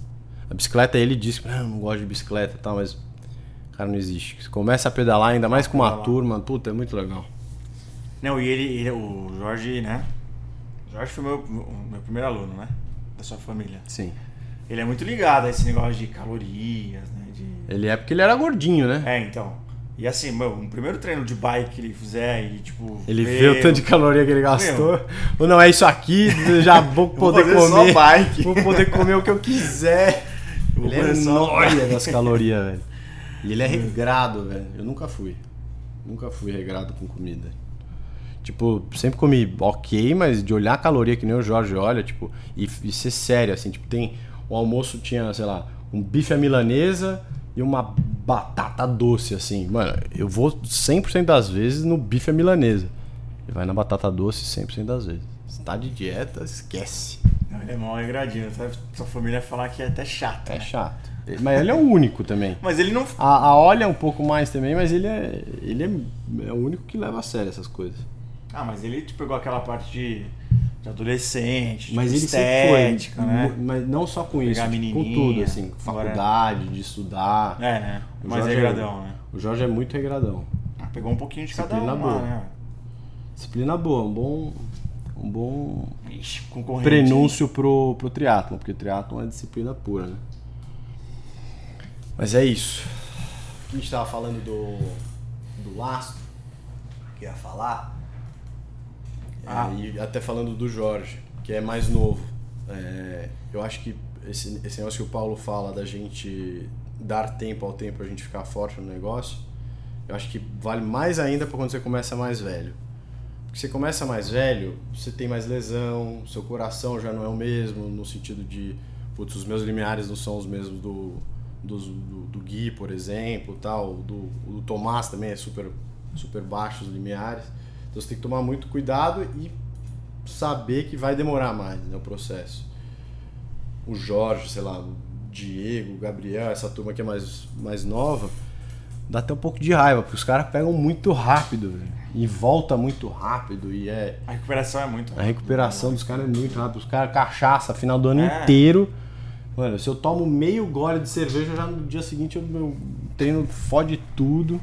A bicicleta ele disse que não, não gosto de bicicleta e tal, mas. Cara, não existe. Você começa a pedalar, ainda mais com uma Pedalar. turma, puta, é muito legal. Não, e ele, ele- o Jorge, né? O Jorge foi meu, meu primeiro aluno, né? Da sua família. Sim. Ele é muito ligado a esse negócio de calorias, né? De... Ele é porque ele era gordinho, né? É, então. E assim, meu, um primeiro treino de bike que ele fizer e, tipo. Ele ver vê o tanto de caloria que ele gastou. Ou não, é isso aqui, já vou poder só comer. bike. Vou poder comer o que eu quiser. Vou Ele é nóia das calorias, velho. E ele é regrado, velho. Eu nunca fui. Nunca fui regrado com comida. Tipo, sempre comi ok, mas de olhar a caloria que nem o Jorge olha, tipo, e, e ser sério, assim, tipo, tem. O almoço tinha, sei lá, um bife à milanesa e uma batata doce, assim. Mano, eu vou 100% das vezes no bife à milanesa. E vai na batata doce 100% das vezes. Se tá de dieta, esquece. Não, ele é mal regradinho. Sua, família falar que é até chato. É né? chato. Mas ele é o único também. Mas ele não. A, a olha um pouco mais também, mas ele é. Ele é, é o único que leva a sério essas coisas. Ah, mas ele te pegou aquela parte de, de adolescente, Mas de ele estética, sempre foi. né? Mas não só com Pegar isso, tipo, com tudo, assim. agora- Faculdade, de estudar. É, né? O Mais Jorge regradão, né? O Jorge é muito regradão. Ah, Pegou um pouquinho de cada Disciplina um boa. lá, né? Disciplina boa, um bom. Um bom Ixi, prenúncio pro, pro triatlon, porque triatlon é disciplina pura, né? Mas é isso. A gente tava falando do, do lastro, que ia falar, Ah. é, e até falando do Jorge, que é mais novo. É, eu acho que esse, esse negócio que o Paulo fala da gente dar tempo ao tempo, a gente ficar forte no negócio, eu acho que vale mais ainda para quando você começa mais velho. Porque você começa mais velho, você tem mais lesão, seu coração já não é o mesmo, no sentido de, putz, os meus limiares não são os mesmos do, dos- do, do Gui, por exemplo, tal, do, do Tomás também é super, super baixo os limiares. Então você tem que tomar muito cuidado e saber que vai demorar mais né, o processo. O Jorge, sei lá, o Diego, o Gabriel, essa turma que é mais, mais nova, dá até um pouco de raiva, porque os caras pegam muito rápido, e volta muito rápido, e é. A recuperação é muito. A recuperação dos caras é muito rápida. Os caras cachaça, final do ano É. inteiro. Mano, se eu tomo meio gole de cerveja, já no dia seguinte o meu treino fode tudo.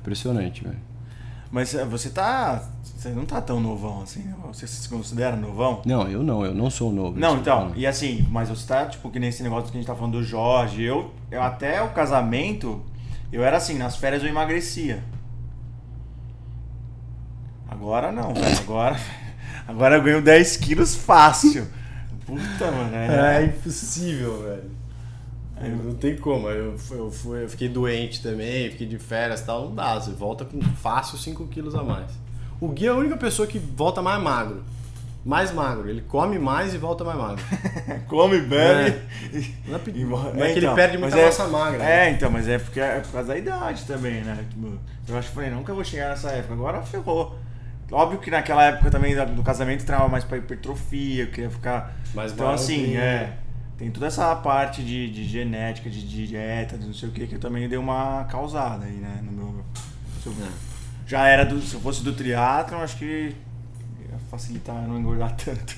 Impressionante, velho. Mas eh, você tá. Você não tá tão novão assim. né? Você se considera novão? Não, eu não, eu não sou novo. Não, então, falo. e assim, mas você tá, tipo, que nesse negócio que a gente tá falando do Jorge, eu, eu até o casamento, eu era assim, nas férias eu emagrecia. Agora não, velho. Agora, agora eu ganho 10 quilos fácil. Puta, mano. É É, impossível, velho. Não tem como. Eu, eu, fui- eu fiquei doente também, fiquei de férias e tal. Não dá. Você volta com fácil 5 quilos a mais. O Gui é a única pessoa que volta mais magro. Mais magro. Ele come mais e volta mais magro. come, bebe. Não é, E não é que ele então, perde muita é- massa magra. né? É, então, mas é porque é por causa da idade também, né? Tipo, Eu acho que falei, nunca vou chegar nessa época. Agora ferrou. Óbvio que naquela época também do casamento treinava mais pra hipertrofia, eu queria ficar. Mais então, assim, é. Tem toda essa parte de, de genética, de dieta, de não sei o que, que eu também dei uma causada aí, né? No meu. se eu- já era do. Se eu fosse do triatlon, acho que ia facilitar eu não engordar tanto.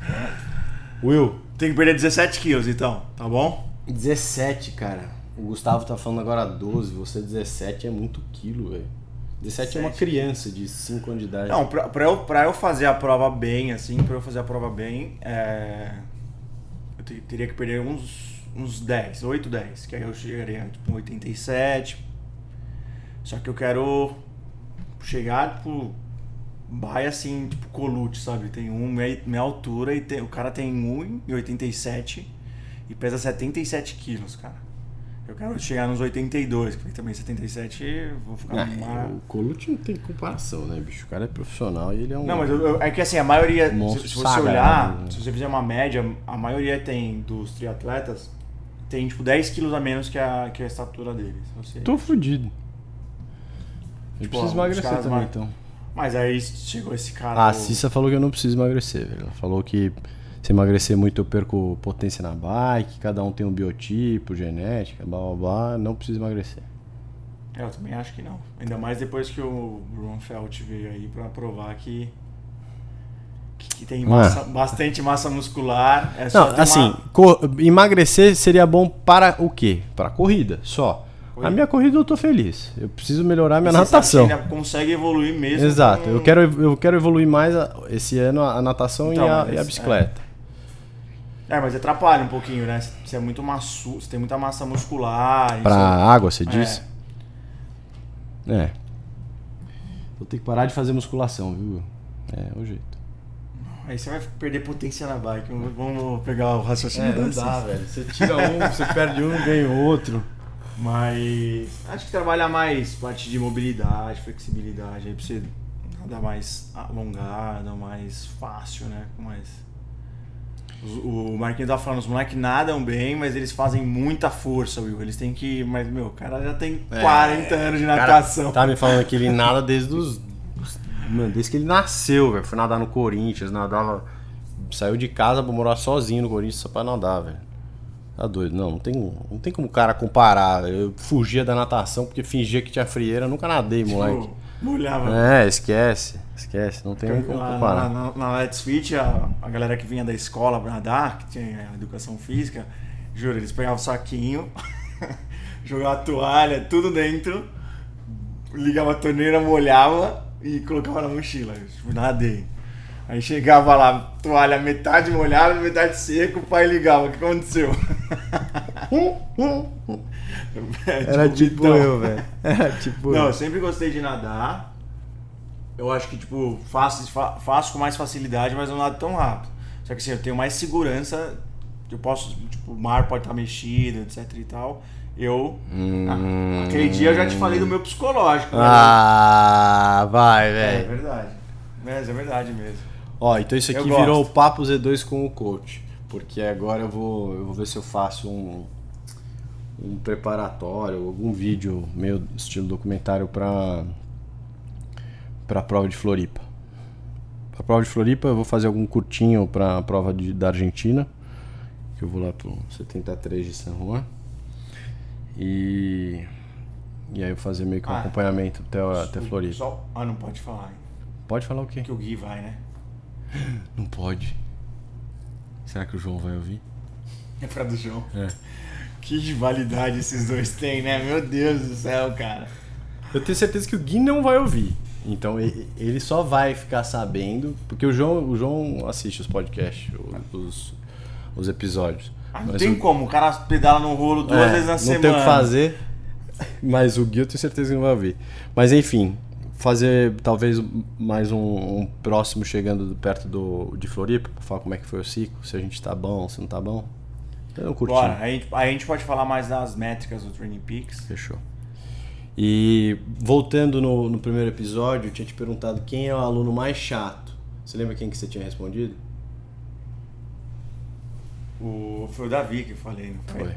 Will, Tem que perder 17 quilos, então, tá bom? 17, cara. O Gustavo tá falando agora 12, você 17 é muito quilo, velho. 17 é uma 17. criança de 5 anos de idade. Não, pra, pra, eu, pra eu fazer a prova bem, assim, pra eu fazer a prova bem, é, eu te- teria que perder uns, uns 10, 8, 10, que aí eu chegaria tipo, um 87. Só que eu quero chegar, tipo, vai assim, tipo, colute, sabe? Tem um, minha altura, e tem, o cara tem 1,87 e pesa 77 quilos, cara. Eu quero chegar nos 82, porque também 77 eu vou ficar Ah, mais... o Colucci não tem comparação, né, bicho? O cara é profissional e ele é um. Não, mas eu- eu- é que assim, a maioria, se, Monstro se você sagrado, olhar, né? se você fizer uma média, a maioria tem dos triatletas, tem tipo 10 quilos a menos que a, que a estatura deles. Ou seja, Tô fudido. Eu Tipo, preciso emagrecer também, ma- então. Mas aí chegou esse cara. Ah, A Cissa falou que eu não preciso emagrecer, velho. Ela falou que se emagrecer muito eu perco potência na bike, cada um tem um biotipo, genética, blá blá blá, não preciso emagrecer. É, Eu também acho que não. Ainda mais depois que o Bruno Felt veio aí pra provar que, que, tem Ah. massa- bastante massa muscular. É Não, assim, emagrecer seria bom para o quê? Para corrida, só. Corrida. A minha corrida eu tô feliz. Eu preciso melhorar minha você natação. consegue evoluir mesmo. Exato. com- Eu quero, eu quero evoluir mais a- esse ano a, a natação Então, e, a, mas- e a bicicleta. É, mas atrapalha um pouquinho, né? Você é muito maçu, você tem muita massa muscular. Pra isso- água, você É. disse? É. Vou ter que parar de fazer musculação, viu? É, o jeito. Aí você vai perder potência na bike. Vamos- pegar o raciocínio É, não dá, velho. Você tira um, você perde um, ganha outro. Mas acho que trabalhar mais parte de mobilidade, flexibilidade, aí pra você nadar mais alongado, mais fácil, né? Com mais. O Marquinhos tava falando, os moleques nadam bem, mas eles fazem muita força, Will. Eles têm que. Mas, meu, o cara já tem 40 anos de É, Cara, natação. Tá me falando que ele nada desde os. Mano, desde que ele nasceu, velho. Foi nadar no Corinthians, nadava. Saiu de casa pra morar sozinho no Corinthians só pra nadar, velho. Tá doido? Não, não tem, não tem como o cara comparar. Eu fugia da natação porque fingia que tinha frieira. Nunca nadei, moleque. Tipo, molhava. É, esquece. Esquece. Não tem como na, comparar. na, na Let's Fit, a, a galera que vinha da escola pra nadar, que tinha educação física, juro, eles pegavam o saquinho, jogavam a toalha, tudo dentro, ligava a torneira, molhava e colocava na mochila. Tipo, nadei. Aí chegava lá, toalha metade molhada, metade seco, o pai ligava, o que aconteceu? Era tipo então. eu, velho. Era tipo Não, eu. eu sempre gostei de nadar. Eu acho que, tipo, faço, fa- faço com mais facilidade, mas não nado tão rápido. Só que assim, eu tenho mais segurança. Eu posso, tipo, o mar pode estar mexido, etc e tal. Eu. Ah, aquele dia eu já te falei do meu psicológico. né? Ah, vai, é velho. verdade. Mas é verdade mesmo. Ó, então isso Eu aqui gosto. virou o Papo Z2 com o coach. Porque agora eu vou, eu vou ver se eu faço um, um preparatório, algum vídeo meio estilo documentário pra, pra prova de Floripa. Pra prova de Floripa eu vou fazer algum curtinho pra prova de, da Argentina. Que eu vou lá pro 73 de San Juan. E. E aí eu vou fazer meio que um Ah. acompanhamento até, até Floripa. Só- Ah, não pode falar. hein? Pode falar o quê? Que o Gui vai, né? Não pode. Será que o João vai ouvir? É pra do João. É. Que rivalidade esses dois têm, né? Meu Deus do céu, cara. Eu tenho certeza que o Gui não vai ouvir. Então ele só vai ficar sabendo. Porque o João, o João assiste os podcasts, os, os episódios. Ah, não Mas tem o- como, o cara pedala no rolo duas é, vezes na não semana. tem o que fazer. Mas o Gui eu tenho certeza que não vai ouvir. Mas enfim, fazer talvez mais um, um próximo chegando perto do, de Floripa, pra falar como é que foi o ciclo, se a gente tá bom, se não tá bom. Eu curti. Bora, aí a, gente, aí a gente pode falar mais das métricas do Training Peaks. Fechou. E voltando no, no primeiro episódio, eu tinha te perguntado quem é o aluno mais chato. Você lembra quem que você tinha respondido? O, foi o Davi que eu falei, não foi? Foi.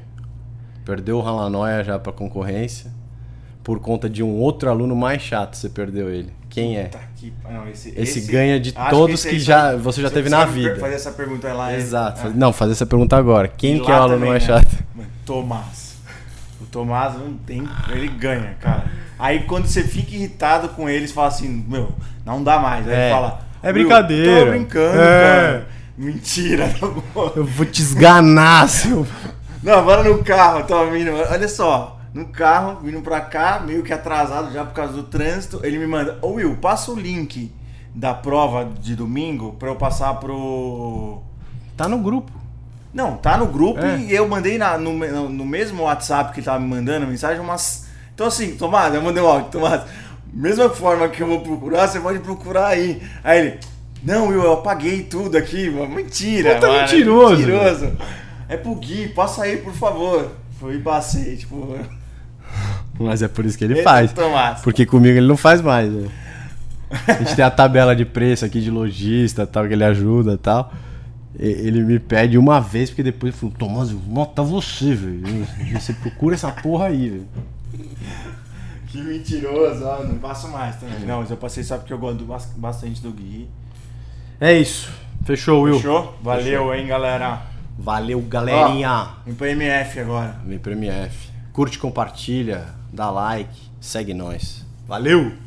Perdeu o Ralanoia já pra concorrência. Por conta de um outro aluno mais chato, você perdeu ele. Quem é? Tá aqui, não, esse, Esse ganha de todos esse que aí já- sabe- você já você teve na vida. Fazer essa pergunta lá. Exato. é. Não, fazer essa pergunta agora. Quem que é o aluno mais né? chato? Tomás. O Tomás não tem. Ele ganha, cara. Aí quando você fica irritado com ele, você fala assim, meu, não dá mais. Aí É. ele fala. É "Will, brincadeira." Tô brincando, É. cara. Mentira, tá. Eu vou te esganar, seu. Não, agora no carro, tava vindo. Olha só, no carro, vindo pra cá, meio que atrasado já por causa do trânsito, ele me manda, ô Will, passa o link da prova de domingo pra eu passar pro. Tá no grupo. Não, tá no grupo É. e eu mandei na- no, no mesmo WhatsApp que ele tava me mandando mensagem umas. Então assim, Tomás, eu mandei um áudio, Tomás, mesma forma que eu vou procurar, você pode procurar aí. Aí ele, não, Will, eu apaguei tudo aqui, mano. Mentira, Puta mano, é mentiroso. mentiroso. É pro Gui, passa aí, por favor. Fui e passei, tipo. Mas é por isso que ele faz. Tomás. Porque comigo ele não faz mais. né? A gente tem a tabela de preço aqui de lojista tal, que ele ajuda e tal. Ele me pede uma vez, porque depois ele falou, Tomás, nota você, velho. Você procura essa porra aí, velho. Que mentiroso, ó, não passo mais também. Não, mas eu passei só porque eu gosto bas- bastante do Gui. É isso. Fechou, Will. Fechou? Valeu, hein, galera. Valeu, galerinha. Vem pro MF agora. Vem pro MF. Curte, compartilha, dá like, segue nós. Valeu!